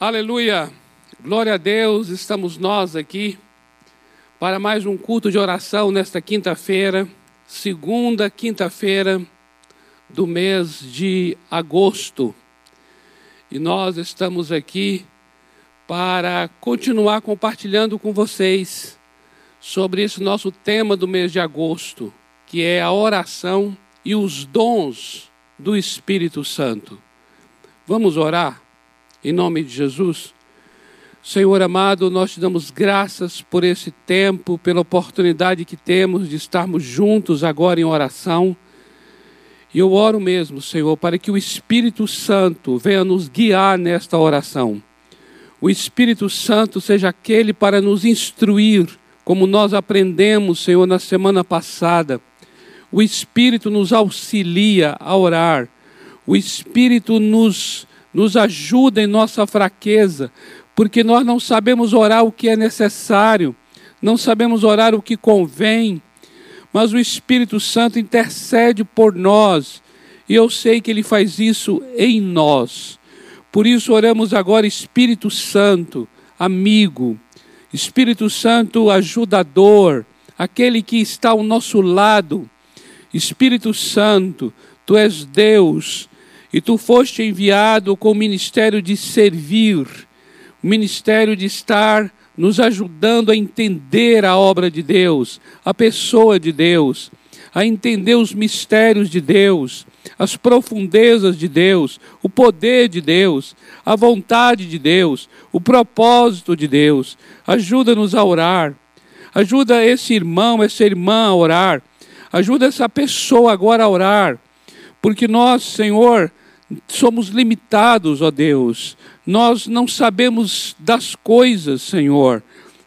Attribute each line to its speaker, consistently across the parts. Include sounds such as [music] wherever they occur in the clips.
Speaker 1: Aleluia! Glória a Deus, estamos nós aqui para mais um culto de oração nesta quinta-feira, segunda quinta-feira do mês de agosto. E nós estamos aqui para continuar compartilhando com vocês sobre esse nosso tema do mês de agosto, que é a oração e os dons do Espírito Santo. Vamos orar? Em nome de Jesus. Senhor amado, nós te damos graças por esse tempo, pela oportunidade que temos de estarmos juntos agora em oração. E eu oro mesmo, Senhor, para que o Espírito Santo venha nos guiar nesta oração. O Espírito Santo seja aquele para nos instruir, como nós aprendemos, Senhor, na semana passada. O Espírito nos auxilia a orar. O Espírito nos nos ajuda em nossa fraqueza, porque nós não sabemos orar o que é necessário, não sabemos orar o que convém, mas o Espírito Santo intercede por nós, e eu sei que ele faz isso em nós. Por isso oramos agora, Espírito Santo, amigo, Espírito Santo ajudador, aquele que está ao nosso lado. Espírito Santo, tu és Deus, e tu foste enviado com o ministério de servir, o ministério de estar nos ajudando a entender a obra de Deus, a pessoa de Deus, a entender os mistérios de Deus, as profundezas de Deus, o poder de Deus, a vontade de Deus, o propósito de Deus. Ajuda-nos a orar. Ajuda esse irmão, essa irmã a orar. Ajuda essa pessoa agora a orar. Porque nós, Senhor, somos limitados, ó Deus. Nós não sabemos das coisas, Senhor.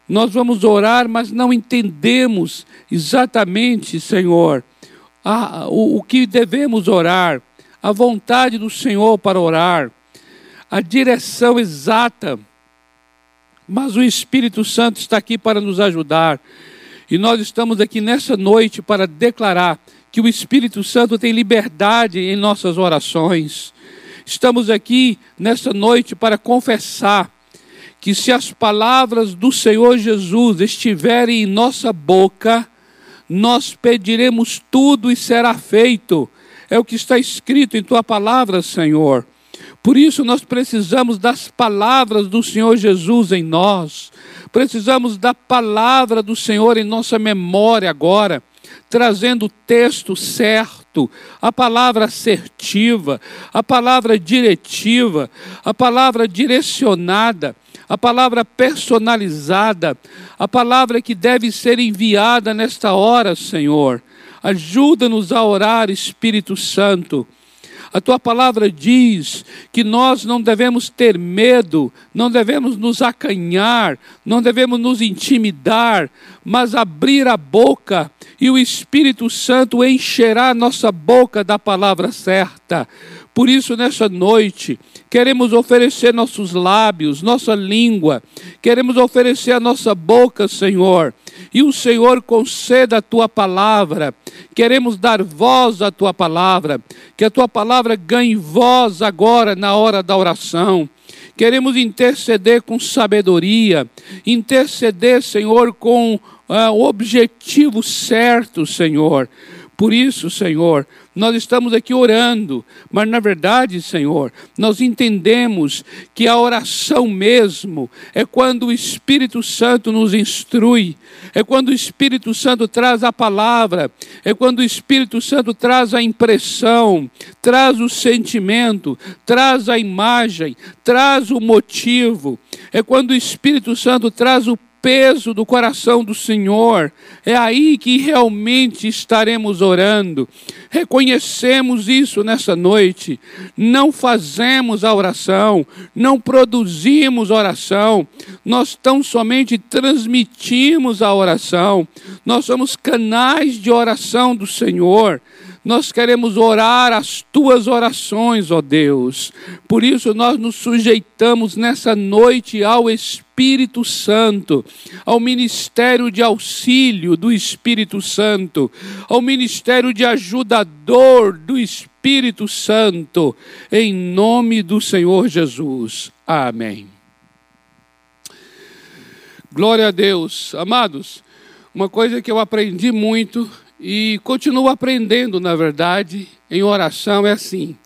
Speaker 1: Nós vamos orar, mas não entendemos exatamente, Senhor, a, o, o que devemos orar, a vontade do Senhor para orar, a direção exata. Mas o Espírito Santo está aqui para nos ajudar. E nós estamos aqui nessa noite para declarar que o Espírito Santo tem liberdade em nossas orações. Estamos aqui nesta noite para confessar que se as palavras do Senhor Jesus estiverem em nossa boca, nós pediremos tudo e será feito. É o que está escrito em tua palavra, Senhor. Por isso nós precisamos das palavras do Senhor Jesus em nós. Precisamos da palavra do Senhor em nossa memória agora trazendo o texto certo, a palavra assertiva, a palavra diretiva, a palavra direcionada, a palavra personalizada, a palavra que deve ser enviada nesta hora, Senhor. Ajuda-nos a orar, Espírito Santo. A tua palavra diz que nós não devemos ter medo, não devemos nos acanhar, não devemos nos intimidar, mas abrir a boca e o Espírito Santo encherá nossa boca da palavra certa. Por isso, nessa noite, queremos oferecer nossos lábios, nossa língua, queremos oferecer a nossa boca, Senhor, e o Senhor conceda a tua palavra. Queremos dar voz à tua palavra, que a tua palavra ganhe voz agora na hora da oração. Queremos interceder com sabedoria, interceder, Senhor, com uh, o objetivo certo, Senhor. Por isso, Senhor, nós estamos aqui orando, mas na verdade, Senhor, nós entendemos que a oração mesmo é quando o Espírito Santo nos instrui, é quando o Espírito Santo traz a palavra, é quando o Espírito Santo traz a impressão, traz o sentimento, traz a imagem, traz o motivo, é quando o Espírito Santo traz o peso do coração do Senhor. É aí que realmente estaremos orando. Reconhecemos isso nessa noite. Não fazemos a oração, não produzimos oração. Nós tão somente transmitimos a oração. Nós somos canais de oração do Senhor. Nós queremos orar as tuas orações, ó Deus. Por isso nós nos sujeitamos nessa noite ao Espírito Santo, ao ministério de auxílio do Espírito Santo, ao ministério de ajudador do Espírito Santo, em nome do Senhor Jesus. Amém. Glória a Deus. Amados, uma coisa que eu aprendi muito e continuo aprendendo, na verdade, em oração é assim: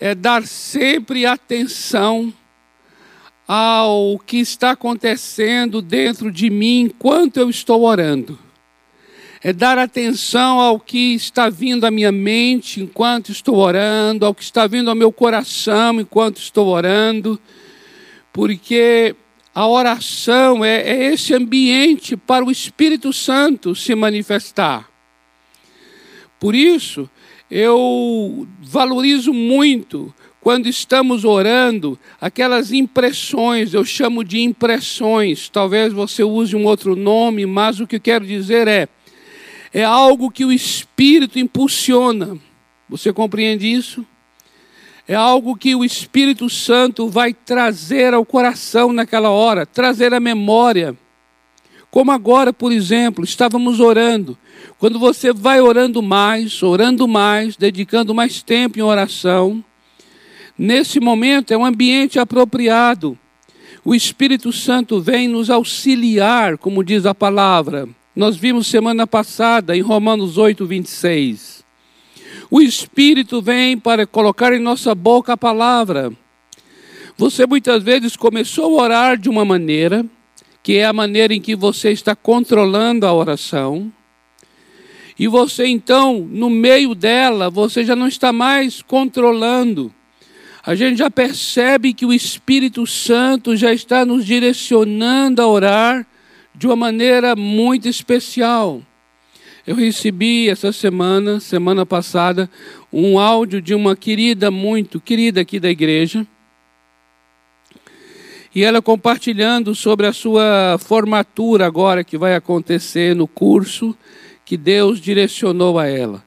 Speaker 1: é dar sempre atenção ao que está acontecendo dentro de mim enquanto eu estou orando. É dar atenção ao que está vindo à minha mente enquanto estou orando, ao que está vindo ao meu coração enquanto estou orando, porque a oração é, é esse ambiente para o Espírito Santo se manifestar. Por isso, eu valorizo muito quando estamos orando, aquelas impressões, eu chamo de impressões, talvez você use um outro nome, mas o que eu quero dizer é: é algo que o Espírito impulsiona. Você compreende isso? é algo que o Espírito Santo vai trazer ao coração naquela hora, trazer à memória. Como agora, por exemplo, estávamos orando. Quando você vai orando mais, orando mais, dedicando mais tempo em oração, nesse momento é um ambiente apropriado. O Espírito Santo vem nos auxiliar, como diz a palavra. Nós vimos semana passada em Romanos 8, 26. O Espírito vem para colocar em nossa boca a palavra. Você muitas vezes começou a orar de uma maneira, que é a maneira em que você está controlando a oração, e você então, no meio dela, você já não está mais controlando. A gente já percebe que o Espírito Santo já está nos direcionando a orar de uma maneira muito especial. Eu recebi essa semana, semana passada, um áudio de uma querida, muito querida aqui da igreja. E ela compartilhando sobre a sua formatura agora que vai acontecer no curso que Deus direcionou a ela.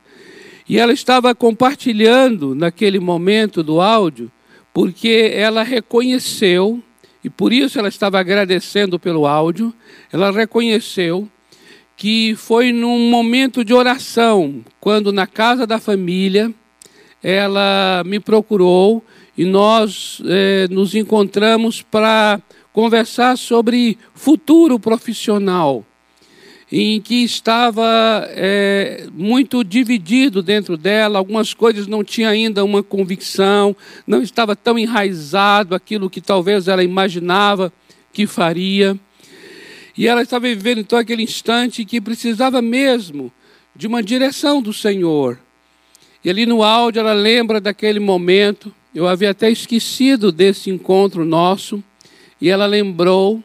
Speaker 1: E ela estava compartilhando naquele momento do áudio, porque ela reconheceu, e por isso ela estava agradecendo pelo áudio, ela reconheceu que foi num momento de oração, quando na casa da família ela me procurou e nós é, nos encontramos para conversar sobre futuro profissional, em que estava é, muito dividido dentro dela, algumas coisas não tinha ainda uma convicção, não estava tão enraizado aquilo que talvez ela imaginava que faria. E ela estava vivendo então aquele instante que precisava mesmo de uma direção do Senhor. E ali no áudio ela lembra daquele momento. Eu havia até esquecido desse encontro nosso. E ela lembrou.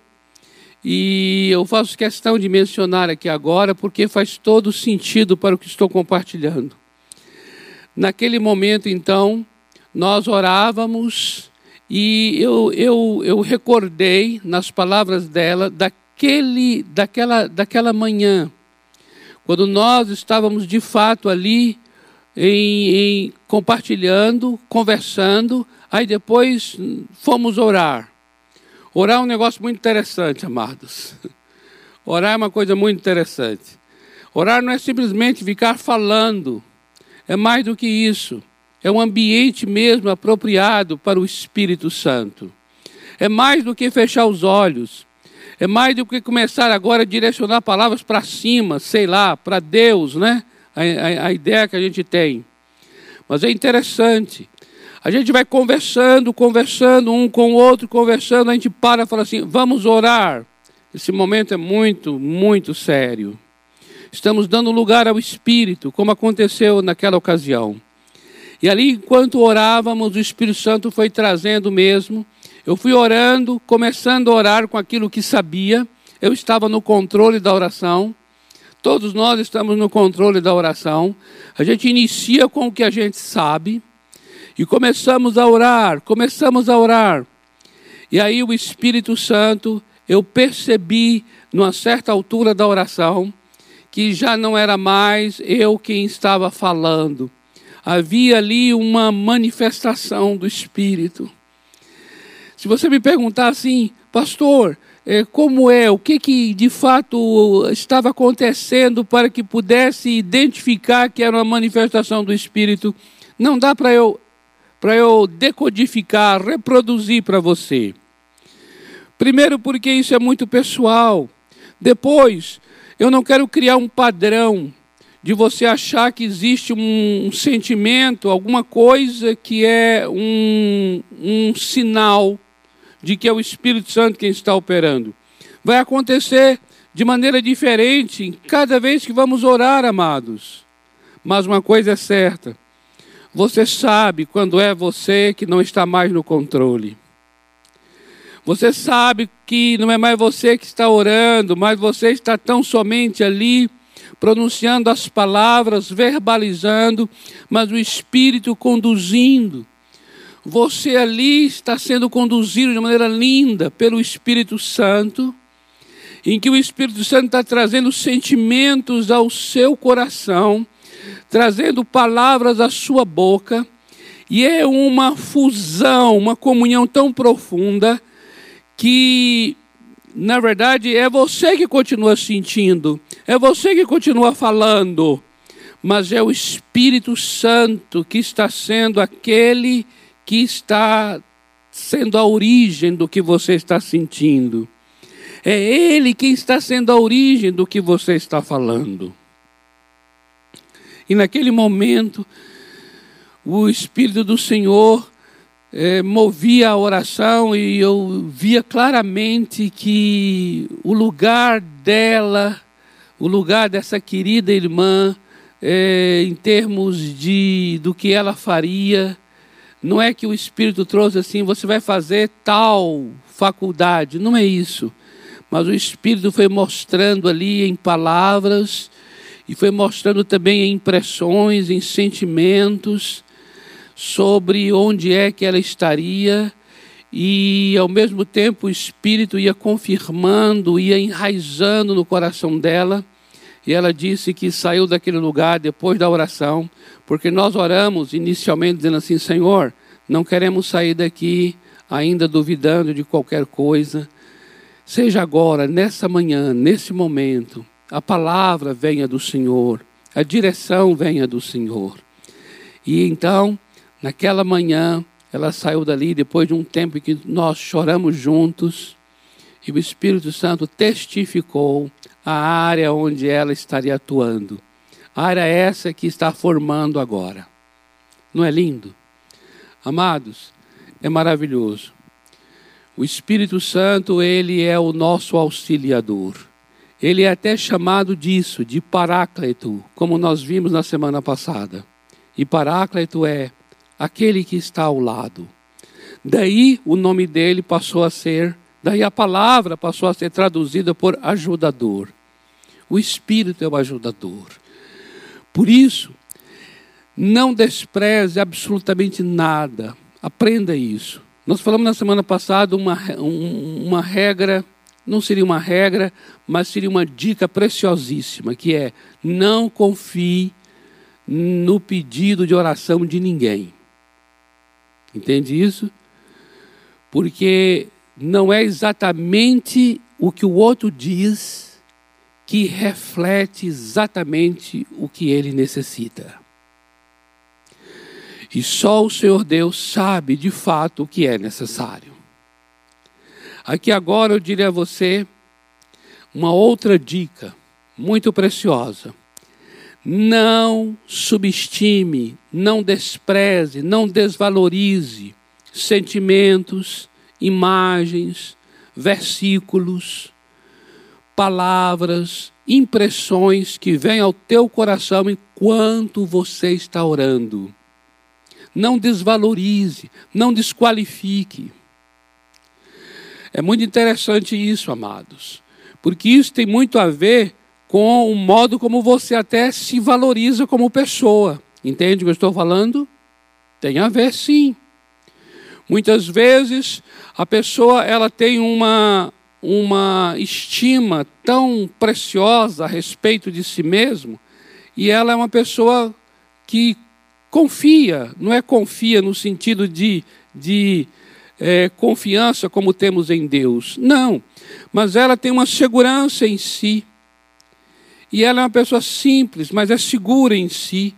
Speaker 1: E eu faço questão de mencionar aqui agora, porque faz todo sentido para o que estou compartilhando. Naquele momento, então, nós orávamos e eu, eu, eu recordei nas palavras dela da daquele, daquela, daquela manhã, quando nós estávamos de fato ali em, em, compartilhando, conversando, aí depois fomos orar. Orar é um negócio muito interessante, amados. [laughs] Orar é uma coisa muito interessante. Orar não é simplesmente ficar falando, é mais do que isso. É um ambiente mesmo apropriado para o Espírito Santo. É mais do que fechar os olhos. É mais do que começar agora a direcionar palavras para cima, sei lá, para Deus, né? A, a, a, ideia que a gente tem. Mas é interessante. A gente vai conversando, conversando, um com o outro, conversando, a gente para e fala assim: vamos orar. Esse momento é muito, muito sério. Estamos dando lugar ao Espírito, como aconteceu naquela ocasião. E ali, enquanto orávamos, o Espírito Santo foi trazendo mesmo eu fui orando, começando a orar com aquilo que sabia. Eu estava no controle da oração. Todos nós estamos no controle da oração. A gente inicia com o que a gente sabe e começamos a orar, começamos a orar. E aí o Espírito Santo, eu percebi, numa certa altura da oração, que já não era mais eu quem estava falando. Havia ali uma manifestação do Espírito. Se você me perguntar assim, pastor, como é, o que, que de fato estava acontecendo para que pudesse identificar que era uma manifestação do Espírito, não dá para eu, eu decodificar, reproduzir para você. Primeiro, porque isso é muito pessoal. Depois, eu não quero criar um padrão de você achar que existe um, sentimento, alguma coisa que é um, um sinal de que é o Espírito Santo quem está operando. Vai acontecer de maneira diferente cada vez que vamos orar, amados. Mas uma coisa é certa: você sabe quando é você que não está mais no controle. Você sabe que não é mais você que está orando, mas você está tão somente ali pronunciando as palavras, verbalizando, mas o Espírito conduzindo. Você ali está sendo conduzido de maneira linda pelo Espírito Santo, em que o Espírito Santo está trazendo sentimentos ao seu coração, trazendo palavras à sua boca, e é uma fusão, uma comunhão tão profunda que, na verdade, é você que continua sentindo, é você que continua falando, mas é o Espírito Santo que está sendo aquele que está sendo a origem do que você está sentindo. É Ele quem está sendo a origem do que você está falando. E naquele momento, o Espírito do Senhor é, movia a oração e eu via claramente que o lugar dela, o lugar dessa querida irmã, é, em termos de do que ela faria, não é que o Espírito trouxe assim, você vai fazer tal faculdade, não é isso. Mas o Espírito foi mostrando ali em palavras e foi mostrando também em impressões, em sentimentos sobre onde é que ela estaria e ao mesmo tempo o Espírito ia confirmando, ia enraizando no coração dela. E ela disse que saiu daquele lugar depois da oração, porque nós oramos inicialmente dizendo assim: Senhor, não queremos sair daqui ainda duvidando de qualquer coisa. Seja agora, nessa manhã, nesse momento, a palavra venha do Senhor, a direção venha do Senhor. E então Naquela manhã, ela saiu dali depois de um tempo que nós choramos juntos e o Espírito Santo testificou a área onde ela estaria atuando. A área essa que está formando agora. Não é lindo? Amados, é maravilhoso. O Espírito Santo, ele é o nosso auxiliador. Ele é até chamado disso, de Paráclito, como nós vimos na semana passada. E Paráclito é aquele que está ao lado. Daí o nome dele passou a ser, daí a palavra passou a ser traduzida por ajudador. O Espírito é o ajudador. Por isso, não despreze absolutamente nada. Aprenda isso. Nós falamos na semana passada uma, uma regra, não seria uma regra, mas seria uma dica preciosíssima, que é não confie no pedido de oração de ninguém. Entende isso? Porque não é exatamente o que o outro diz que reflete exatamente o que ele necessita. E só o Senhor Deus sabe de fato o que é necessário. Aqui agora eu diria a você uma outra dica muito preciosa. Não subestime, não despreze, não desvalorize sentimentos, imagens, versículos, palavras, impressões que vêm ao teu coração enquanto você está orando. Não desvalorize, não desqualifique. É muito interessante isso, amados, porque isso tem muito a ver com o modo como você até se valoriza como pessoa. Entende o que eu estou falando? Tem a ver, sim. Muitas vezes a pessoa ela tem uma uma estima tão preciosa a respeito de si mesmo e ela é uma pessoa que confia, não é confia no sentido de, de é, confiança como temos em Deus, não, mas ela tem uma segurança em si, e ela é uma pessoa simples, mas é segura em si.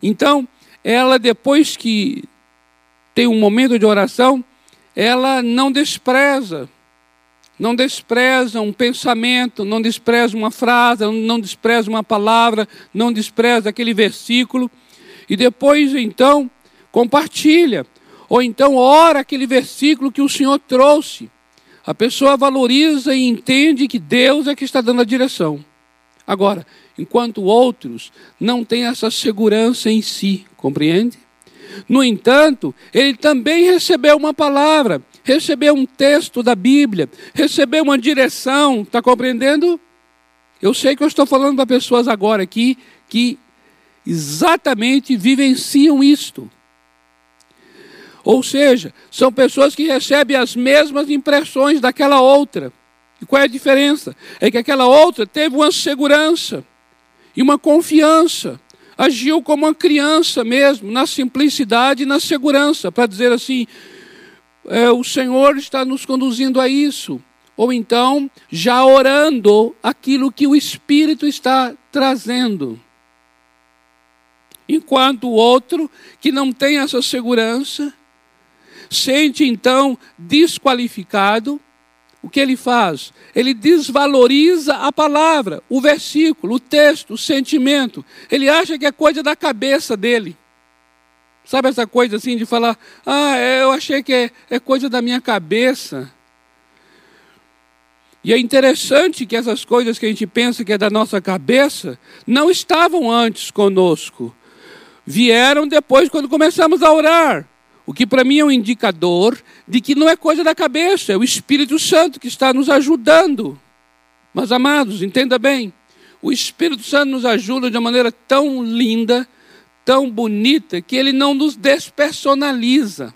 Speaker 1: Então, ela, depois que tem um momento de oração, ela não despreza não despreza um pensamento, não despreza uma frase, não despreza uma palavra, não despreza aquele versículo, e depois então compartilha, ou então ora aquele versículo que o Senhor trouxe. A pessoa valoriza e entende que Deus é que está dando a direção. Agora, enquanto outros não têm essa segurança em si, compreende? No entanto, ele também recebeu uma palavra, recebeu um texto da Bíblia, recebeu uma direção, está compreendendo? Eu sei que eu estou falando para pessoas agora aqui que exatamente vivenciam isto. Ou seja, são pessoas que recebem as mesmas impressões daquela outra. E qual é a diferença? É que aquela outra teve uma segurança e uma confiança. Agiu como uma criança mesmo, na simplicidade e na segurança, para dizer assim: é, o Senhor está nos conduzindo a isso. Ou então, já orando aquilo que o Espírito está trazendo. Enquanto o outro, que não tem essa segurança, sente então desqualificado, o que ele faz? Ele desvaloriza a palavra, o versículo, o texto, o sentimento. Ele acha que é coisa da cabeça dele. Sabe essa coisa assim de falar, ah, é, eu achei que é, é coisa da minha cabeça. E é interessante que essas coisas que a gente pensa que é da nossa cabeça não estavam antes conosco. Vieram depois quando começamos a orar. O que para mim é um indicador de que não é coisa da cabeça, é o Espírito Santo que está nos ajudando. Mas amados, entenda bem, o Espírito Santo nos ajuda de uma maneira tão linda, tão bonita, que ele não nos despersonaliza.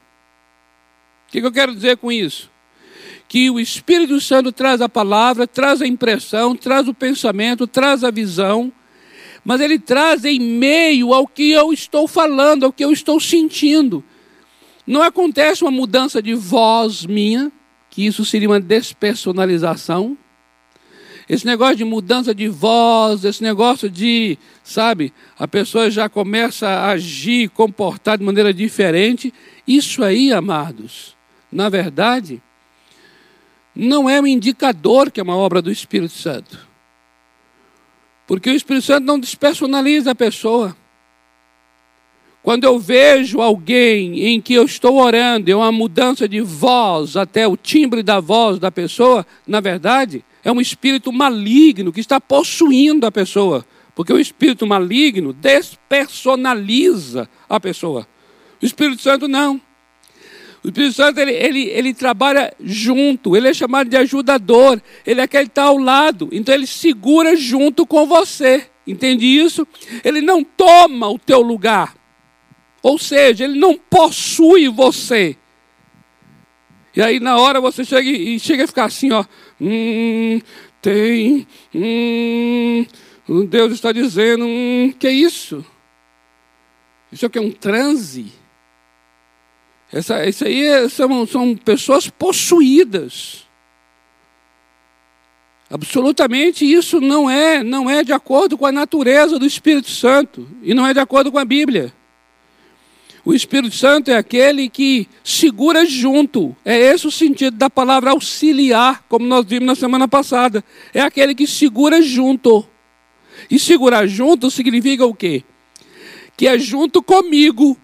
Speaker 1: O que eu quero dizer com isso? Que o Espírito Santo traz a palavra, traz a impressão, traz o pensamento, traz a visão, mas ele traz em meio ao que eu estou falando, ao que eu estou sentindo. Não acontece uma mudança de voz minha, que isso seria uma despersonalização. Esse negócio de mudança de voz, esse negócio de, sabe, a pessoa já começa a agir, comportar de maneira diferente. Isso aí, amados, na verdade, não é um indicador que é uma obra do Espírito Santo. Porque o Espírito Santo não despersonaliza a pessoa. Quando eu vejo alguém em que eu estou orando, é uma mudança de voz, até o timbre da voz da pessoa, na verdade, é um espírito maligno que está possuindo a pessoa. Porque o espírito maligno despersonaliza a pessoa. O Espírito Santo não. O Espírito Santo ele, ele, ele trabalha junto, ele é chamado de ajudador, ele é aquele que está ao lado, então ele segura junto com você. Entende isso? Ele não toma o teu lugar. Ou seja, ele não possui você. E aí na hora você chega e chega a ficar assim, ó. Hum, tem. Hum, Deus está dizendo. Hum, que é isso? Isso é um transe. Essa, isso aí é, são, são pessoas possuídas. Absolutamente isso não é, não é de acordo com a natureza do Espírito Santo e não é de acordo com a Bíblia. O Espírito Santo é aquele que segura junto. É esse o sentido da palavra auxiliar, como nós vimos na semana passada. É aquele que segura junto. E segurar junto significa o quê? Que é junto comigo.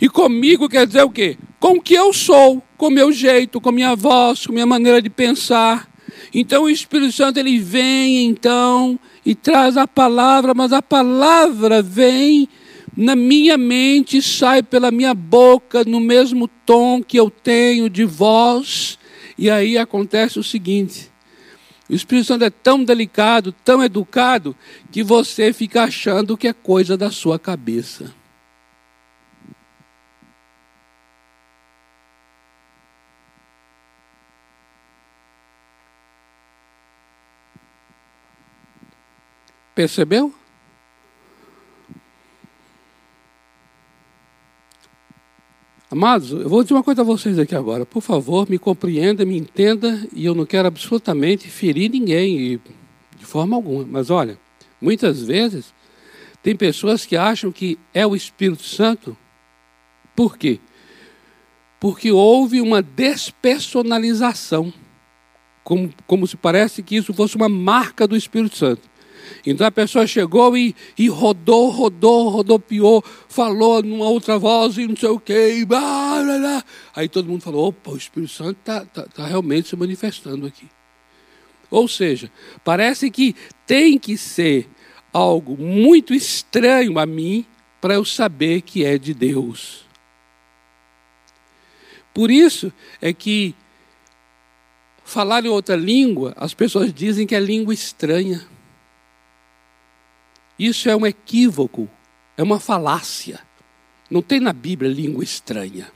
Speaker 1: E comigo quer dizer o quê? Com o que eu sou, com meu jeito, com minha voz, com minha maneira de pensar. Então o Espírito Santo ele vem então e traz a palavra, mas a palavra vem na minha mente, sai pela minha boca no mesmo tom que eu tenho de voz. E aí acontece o seguinte: o Espírito Santo é tão delicado, tão educado, que você fica achando que é coisa da sua cabeça. Percebeu? Amados, eu vou dizer uma coisa a vocês aqui agora. Por favor, me compreenda, me entenda, e eu não quero absolutamente ferir ninguém, de forma alguma. Mas olha, muitas vezes tem pessoas que acham que é o Espírito Santo. Por quê? Porque houve uma despersonalização. como, como se parece que isso fosse uma marca do Espírito Santo. Então a pessoa chegou e, e rodou, rodou, rodopiou, falou numa outra voz e não sei o quê. blá, blá, blá. Aí todo mundo falou: opa, o Espírito Santo está tá, tá realmente se manifestando aqui. Ou seja, parece que tem que ser algo muito estranho a mim para eu saber que é de Deus. Por isso é que falar em outra língua, as pessoas dizem que é língua estranha. Isso é um equívoco, é uma falácia. Não tem na Bíblia língua estranha.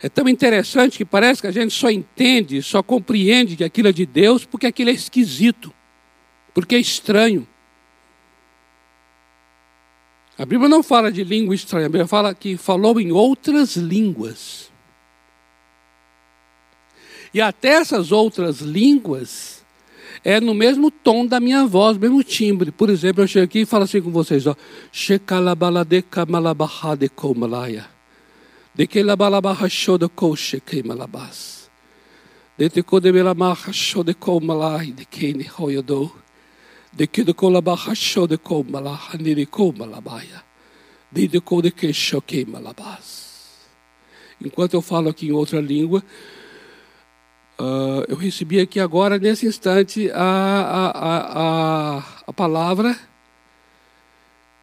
Speaker 1: É tão interessante que parece que a gente só entende, só compreende que aquilo é de Deus porque aquilo é esquisito, porque é estranho. A Bíblia não fala de língua estranha, a Bíblia fala que falou em outras línguas. E até essas outras línguas é no mesmo tom da minha voz, mesmo timbre. Por exemplo, eu chego aqui e falo assim com vocês, ó. Shekalabaladeka malabahadeko malaya. De que labalabaha shodoko shekei malabas. De te kode melamaha shodeko malai de kene hoyodo. De que de kolabaha shodeko malaha niriko malabaya. De de kode que shokei malabas. Enquanto eu falo aqui em outra língua, Uh, eu recebi aqui agora, nesse instante, a, a, a, a, palavra.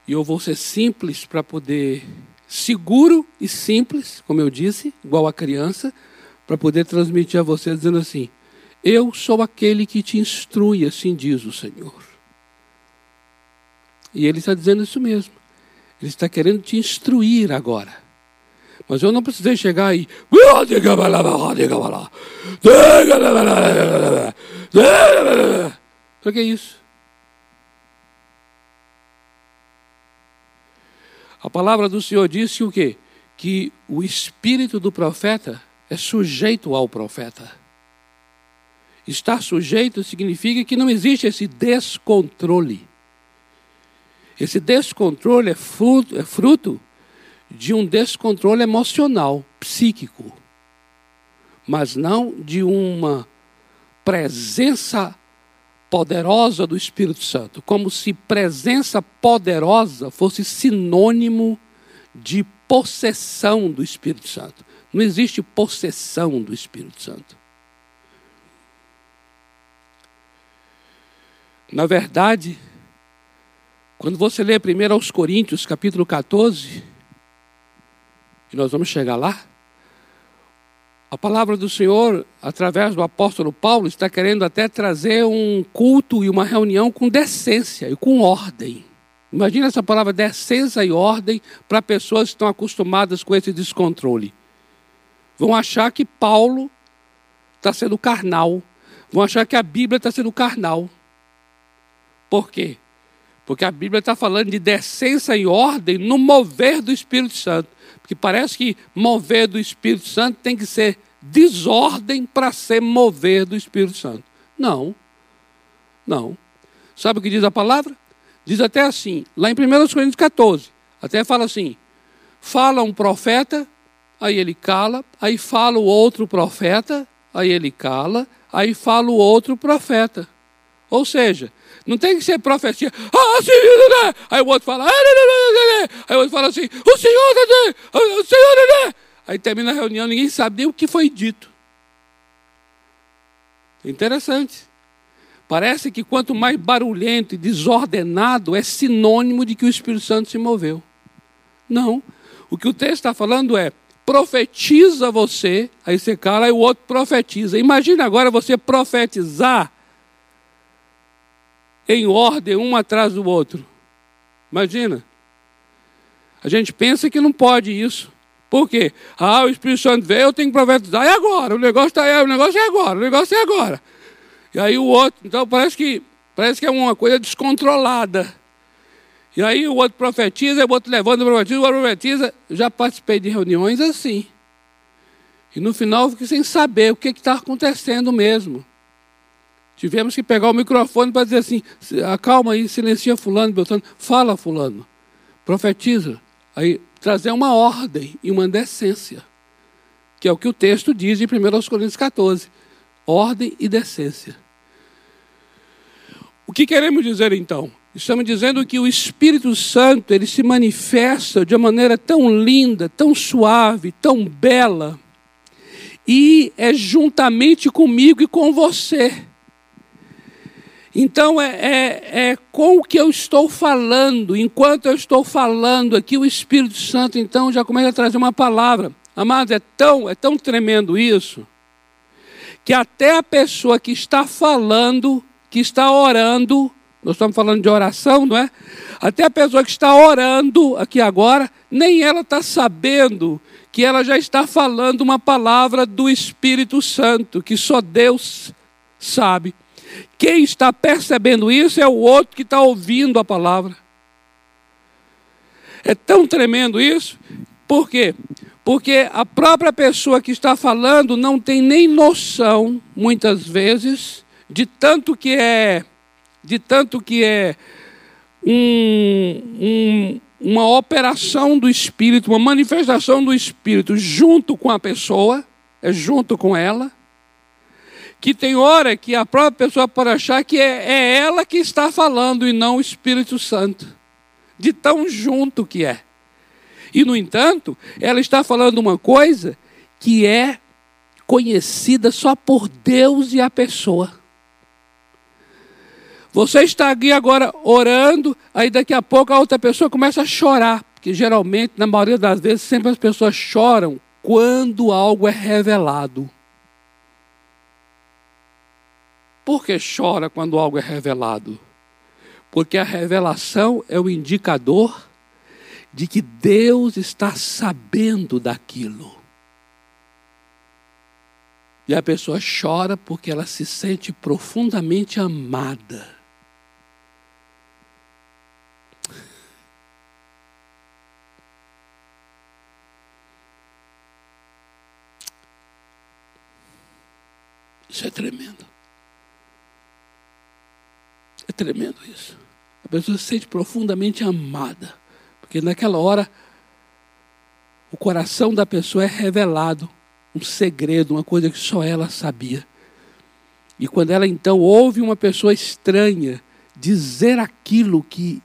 Speaker 1: E eu vou ser simples para poder, seguro e simples, como eu disse, igual a criança, para poder transmitir a você dizendo assim: Eu sou aquele que te instrui, assim diz o Senhor. E ele está dizendo isso mesmo. Ele está querendo te instruir agora. Mas eu não precisei chegar aí. Por que isso? A palavra do Senhor disse o quê? Que o espírito do profeta é sujeito ao profeta. Estar sujeito significa que não existe esse descontrole. Esse descontrole é fruto, é fruto de um descontrole emocional, psíquico, mas não de uma presença poderosa do Espírito Santo, como se presença poderosa fosse sinônimo de possessão do Espírito Santo. Não existe possessão do Espírito Santo. Na verdade, quando você lê primeiro aos Coríntios, capítulo 14, e nós vamos chegar lá. A palavra do Senhor, através do apóstolo Paulo, está querendo até trazer um culto e uma reunião com decência e com ordem. Imagina essa palavra decência e ordem para pessoas que estão acostumadas com esse descontrole. Vão achar que Paulo está sendo carnal. Vão achar que a Bíblia está sendo carnal. Por quê? Porque a Bíblia está falando de decência e ordem no mover do Espírito Santo. Porque parece que mover do Espírito Santo tem que ser desordem para ser mover do Espírito Santo. Não. Não. Sabe o que diz a palavra? Diz até assim, lá em 1 Coríntios 14, até fala assim: fala um profeta, aí ele cala, aí fala o outro profeta, aí ele cala, aí fala o outro profeta. Ou seja, não tem que ser profecia. Ah, né? Aí o outro fala. Ah, Aí o outro fala assim: o senhor, o senhor, Aí termina a reunião, ninguém sabe nem o que foi dito. Interessante. Parece que quanto mais barulhento e desordenado é sinônimo de que o Espírito Santo se moveu. Não. O que o texto está falando é: profetiza você, aí você cala, aí o outro profetiza. Imagina agora você profetizar em ordem, um atrás do outro. Imagina. A gente pensa que não pode isso. Por quê? Ah, o Espírito Santo veio, eu tenho que profetizar. E agora? O negócio, tá, o negócio é agora, o negócio é agora. E aí o outro, então parece que, parece que é uma coisa descontrolada. E aí o outro profetiza, o outro levanta, profetiza, o outro profetiza. Eu já participei de reuniões assim. E no final eu fiquei sem saber o que está acontecendo mesmo. Tivemos que pegar o microfone para dizer assim: acalma aí, silencia Fulano, Beltrano, fala Fulano, profetiza. Aí trazer uma ordem e uma decência, que é o que o texto diz em 1 Coríntios 14. ordem e decência. O que queremos dizer então? Estamos dizendo que o Espírito Santo ele se manifesta de uma maneira tão linda, tão suave, tão bela, e é juntamente comigo e com você. Então é, é, é, com o que eu estou falando, enquanto eu estou falando aqui, o Espírito Santo então já começa a trazer uma palavra. Amados, é tão, é tão tremendo isso, que até a pessoa que está falando, que está orando, nós estamos falando de oração, não é? Até a pessoa que está orando aqui agora, nem ela está sabendo que ela já está falando uma palavra do Espírito Santo, que só Deus sabe. Quem está percebendo isso é o outro que está ouvindo a palavra. É tão tremendo isso. Por quê? Porque a própria pessoa que está falando não tem nem noção, muitas vezes, de tanto que é de tanto que é um, um, uma operação do Espírito, uma manifestação do Espírito junto com a pessoa, é junto com ela, que tem hora que a própria pessoa pode achar que é, é ela que está falando e não o Espírito Santo, de tão junto que é. E, no entanto, ela está falando uma coisa que é conhecida só por Deus e a pessoa. Você está aqui agora orando, aí daqui a pouco a outra pessoa começa a chorar, porque geralmente, na maioria das vezes, sempre as pessoas choram quando algo é revelado. Por que chora quando algo é revelado? Porque a revelação é o indicador de que Deus está sabendo daquilo. E a pessoa chora porque ela se sente profundamente amada. Isso é tremendo. Tremendo isso. A pessoa se sente profundamente amada. Porque naquela hora, o coração da pessoa é revelado. Um segredo, uma coisa que só ela sabia. E quando ela então ouve uma pessoa estranha dizer aquilo que,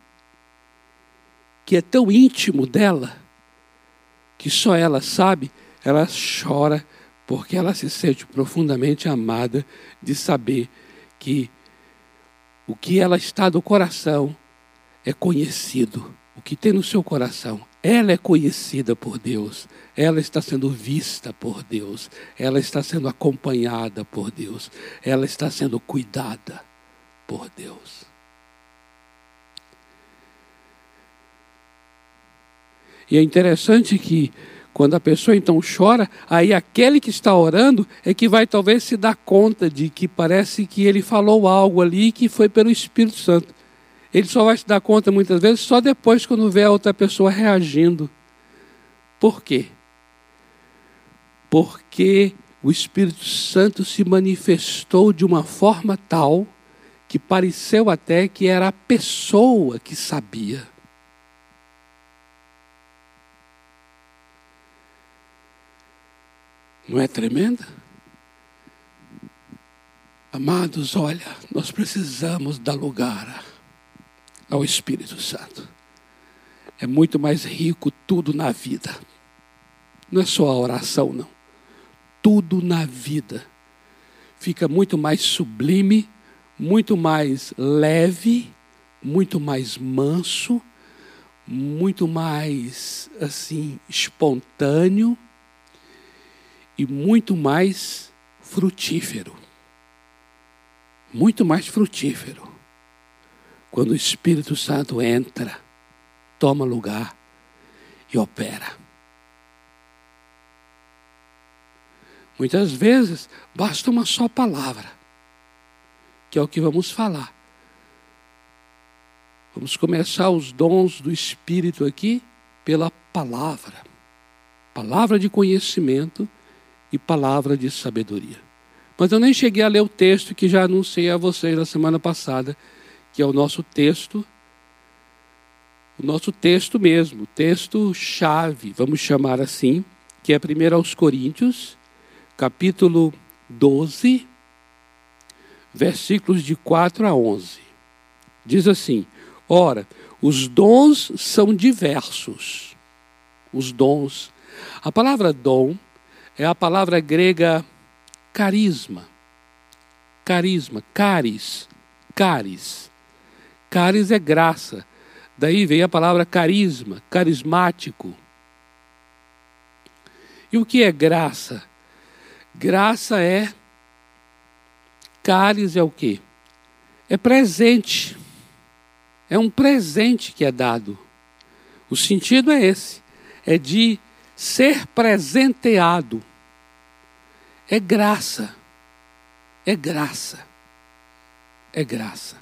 Speaker 1: que é tão íntimo dela, que só ela sabe, ela chora porque ela se sente profundamente amada de saber que o que ela está do coração é conhecido. O que tem no seu coração, ela é conhecida por Deus, ela está sendo vista por Deus, ela está sendo acompanhada por Deus, ela está sendo cuidada por Deus. E é interessante que quando a pessoa então chora, aí aquele que está orando é que vai talvez se dar conta de que parece que ele falou algo ali que foi pelo Espírito Santo. Ele só vai se dar conta muitas vezes só depois quando vê a outra pessoa reagindo. Por quê? Porque o Espírito Santo se manifestou de uma forma tal que pareceu até que era a pessoa que sabia. Não é tremenda? Amados, olha, nós precisamos dar lugar ao Espírito Santo. É muito mais rico tudo na vida. Não é só a oração, não. Tudo na vida fica muito mais sublime, muito mais leve, muito mais manso, muito mais assim espontâneo e muito mais frutífero. Muito mais frutífero. Quando o Espírito Santo entra, toma lugar e opera. Muitas vezes basta uma só palavra, que é o que vamos falar. Vamos começar os dons do Espírito aqui pela palavra. Palavra de conhecimento e palavra de sabedoria. Mas eu nem cheguei a ler o texto que já anunciei a vocês na semana passada, que é o nosso texto, o nosso texto mesmo, texto chave, vamos chamar assim, que é 1 aos Coríntios, capítulo 12, versículos de 4 a 11. Diz assim: Ora, os dons são diversos. Os dons. A palavra dom é a palavra grega carisma. Carisma, caris, caris. Caris é graça. Daí vem a palavra carisma, carismático. E o que é graça? Graça é caris é o quê? É presente. É um presente que é dado. O sentido é esse, é de ser presenteado. É graça. É graça. É graça.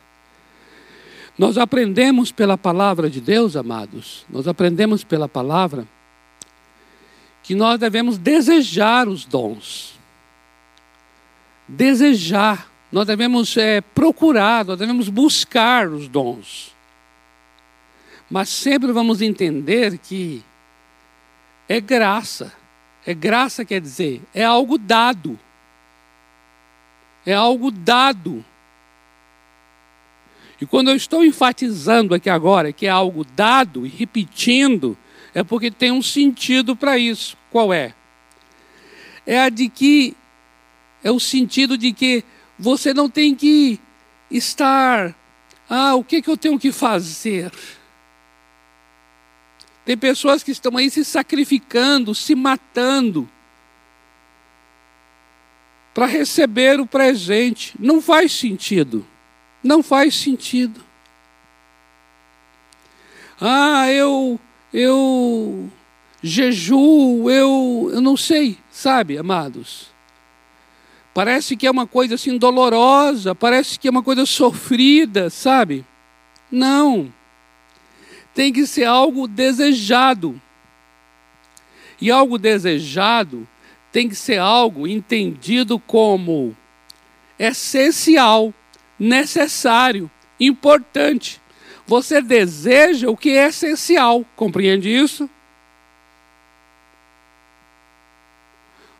Speaker 1: Nós aprendemos pela palavra de Deus, amados, nós aprendemos pela palavra que nós devemos desejar os dons. Desejar. Nós devemos é, procurar, nós devemos buscar os dons. Mas sempre vamos entender que é graça. É graça quer dizer, é algo dado. É algo dado. E quando eu estou enfatizando aqui agora que é algo dado e repetindo, é porque tem um sentido para isso. Qual é? É a de que é o sentido de que você não tem que estar, ah, o que, que eu tenho que fazer? Tem pessoas que estão aí se sacrificando, se matando para receber o presente. Não faz sentido. Não faz sentido. Ah, eu eu jejuo, eu eu não sei, sabe, amados? Parece que é uma coisa assim dolorosa, parece que é uma coisa sofrida, sabe? Não tem que ser algo desejado. E algo desejado tem que ser algo entendido como essencial, necessário, importante. Você deseja o que é essencial, compreende isso?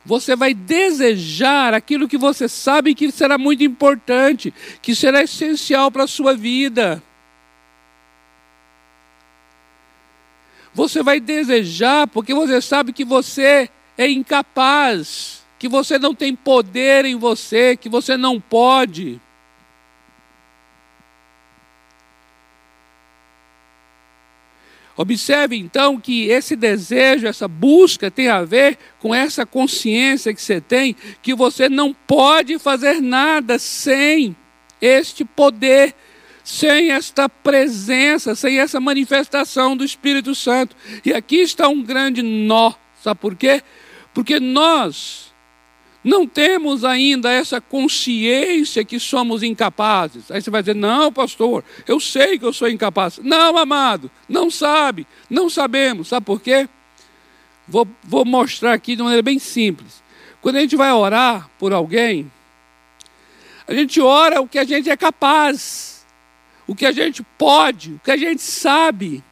Speaker 1: Você vai desejar aquilo que você sabe que será muito importante, que será essencial para a sua vida. Você vai desejar porque você sabe que você é incapaz, que você não tem poder em você, que você não pode. Observe então que esse desejo, essa busca tem a ver com essa consciência que você tem, que você não pode fazer nada sem este poder sem esta presença, sem essa manifestação do Espírito Santo. E aqui está um grande nó, sabe por quê? Porque nós não temos ainda essa consciência que somos incapazes. Aí você vai dizer: não, pastor, eu sei que eu sou incapaz. Não, amado, não sabe, não sabemos. Sabe por quê? Vou, vou mostrar aqui de uma maneira bem simples. Quando a gente vai orar por alguém, a gente ora o que a gente é capaz o que a gente pode, o que a gente sabe,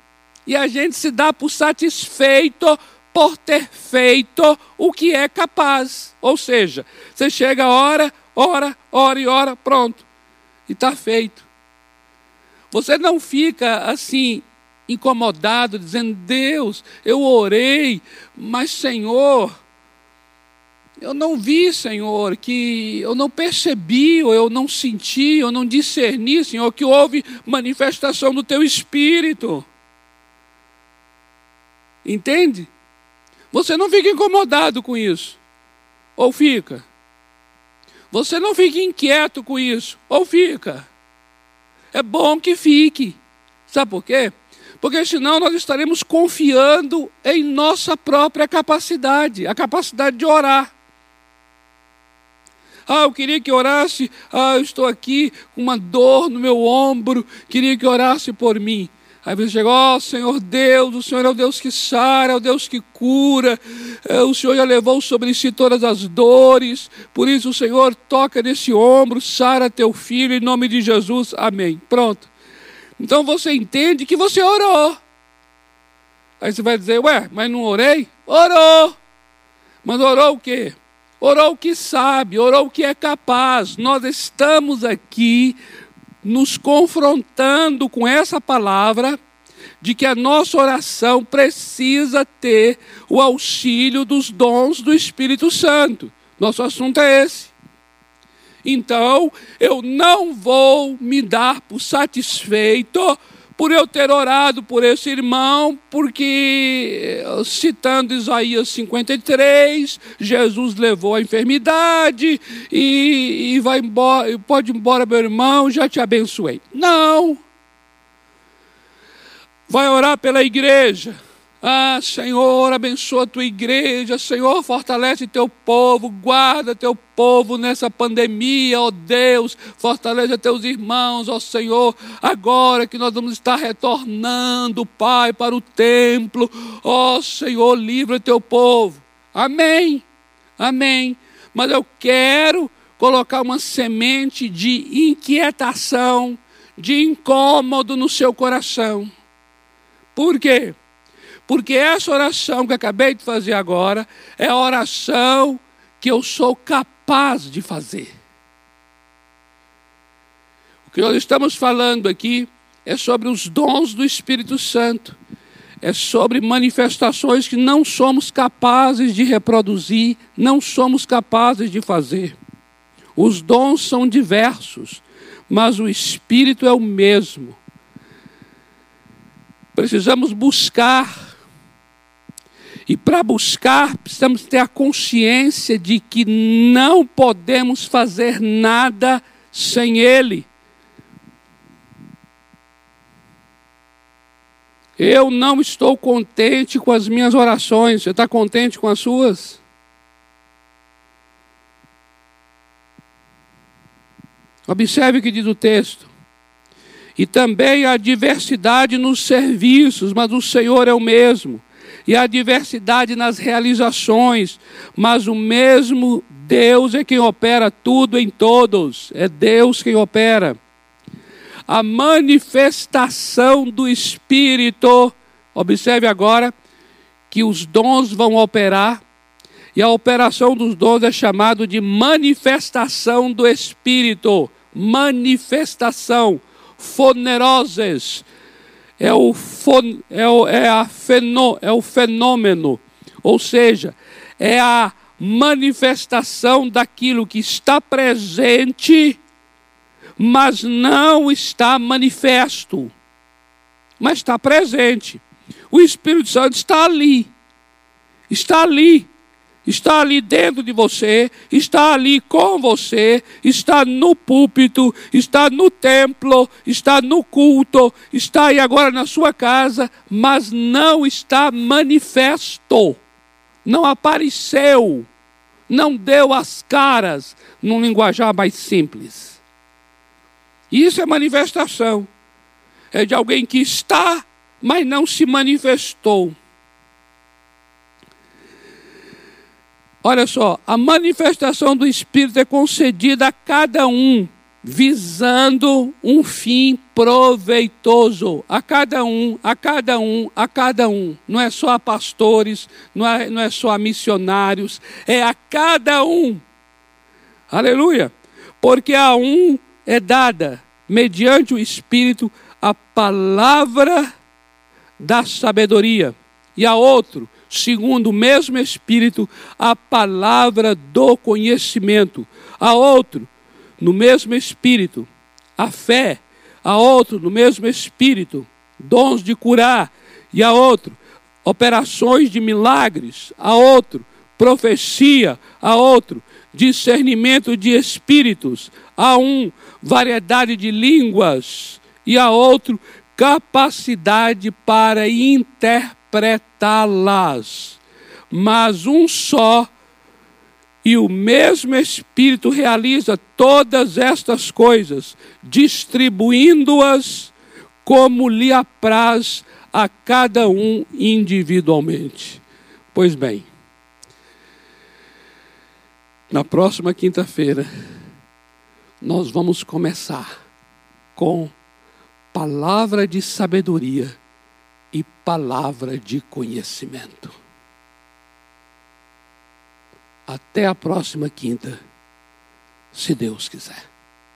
Speaker 1: e a gente se dá por satisfeito por ter feito o que é capaz. Ou seja, você chega hora, hora, hora e hora, pronto, e está feito. Você não fica assim incomodado, dizendo: Deus, eu orei, mas Senhor, eu não vi, Senhor, que eu não percebi, ou eu não senti, ou não discerni, Senhor, que houve manifestação do teu espírito. Entende? Você não fica incomodado com isso. Ou fica? Você não fica inquieto com isso. Ou fica? É bom que fique. Sabe por quê? Porque senão nós estaremos confiando em nossa própria capacidade, a capacidade de orar. Ah, eu queria que orasse. Ah, eu estou aqui com uma dor no meu ombro. Queria que orasse por mim. Aí você chega, ó oh, Senhor Deus, o Senhor é o Deus que sara, é o Deus que cura, é, o Senhor já levou sobre si todas as dores, por isso o Senhor toca nesse ombro, sara teu filho em nome de Jesus, amém. Pronto. Então você entende que você orou. Aí você vai dizer, ué, mas não orei? Orou. Mas orou o quê? Orou o que sabe, orou o que é capaz. Nós estamos aqui nos confrontando com essa palavra de que a nossa oração precisa ter o auxílio dos dons do Espírito Santo. Nosso assunto é esse. Então, eu não vou me dar por satisfeito por eu ter orado por esse irmão, porque, citando Isaías 53, Jesus levou a enfermidade e, e vai embora, pode ir embora, meu irmão, já te abençoei. Não. Vai orar pela igreja ah, Senhor, abençoa a tua igreja, Senhor, fortalece teu povo, guarda teu povo nessa pandemia, ó Deus, fortalece teus irmãos, ó Senhor, agora que nós vamos estar retornando, Pai, para o templo, ó Senhor, livra teu povo. Amém, amém. Mas eu quero colocar uma semente de inquietação, de incômodo no seu coração. Por quê? Porque essa oração que acabei de fazer agora é a oração que eu sou capaz de fazer. O que nós estamos falando aqui é sobre os dons do Espírito Santo. É sobre manifestações que não somos capazes de reproduzir, não somos capazes de fazer. Os dons são diversos, mas o Espírito é o mesmo. Precisamos buscar e para buscar, precisamos ter a consciência de que não podemos fazer nada sem Ele. Eu não estou contente com as minhas orações. Você está contente com as suas? Observe o que diz o texto. E também a diversidade nos serviços, mas o Senhor é o mesmo e a diversidade nas realizações, mas o mesmo Deus é quem opera tudo em todos, é Deus quem opera. A manifestação do Espírito, observe agora que os dons vão operar, e a operação dos dons é chamado de manifestação do Espírito, manifestação, foneroses, é o, é o, é a fenô, é o fenômeno, ou seja, é a manifestação daquilo que está presente, mas não está manifesto, mas está presente. O Espírito Santo está ali, está ali, está ali dentro de você, está ali com você, está no púlpito, está no templo, está no culto, está aí agora na sua casa, mas não está manifesto, não apareceu, não deu as caras num linguajar mais simples. Isso é manifestação. É de alguém que está, mas não se manifestou. Olha só, a manifestação do Espírito é concedida a cada um, visando um fim proveitoso. A cada um, a cada um, a cada um. Não é só a pastores, não é, não é só a missionários, é a cada um. Aleluia! Porque a um é dada, mediante o Espírito, a palavra da sabedoria, e a outro, segundo o mesmo Espírito, a palavra do conhecimento. A outro, no mesmo Espírito, a fé. A outro, no mesmo Espírito, dons de curar. E a outro, operações de milagres. A outro, profecia. A outro, discernimento de espíritos. A um, variedade de línguas. E a outro, capacidade para interpretar interpretá-las, mas um só e o mesmo Espírito realiza todas estas coisas, distribuindo-as como lhe apraz a cada um individualmente. Pois bem, na próxima quinta-feira, nós vamos começar com palavra de sabedoria e palavra de conhecimento. Até a próxima quinta, se Deus quiser.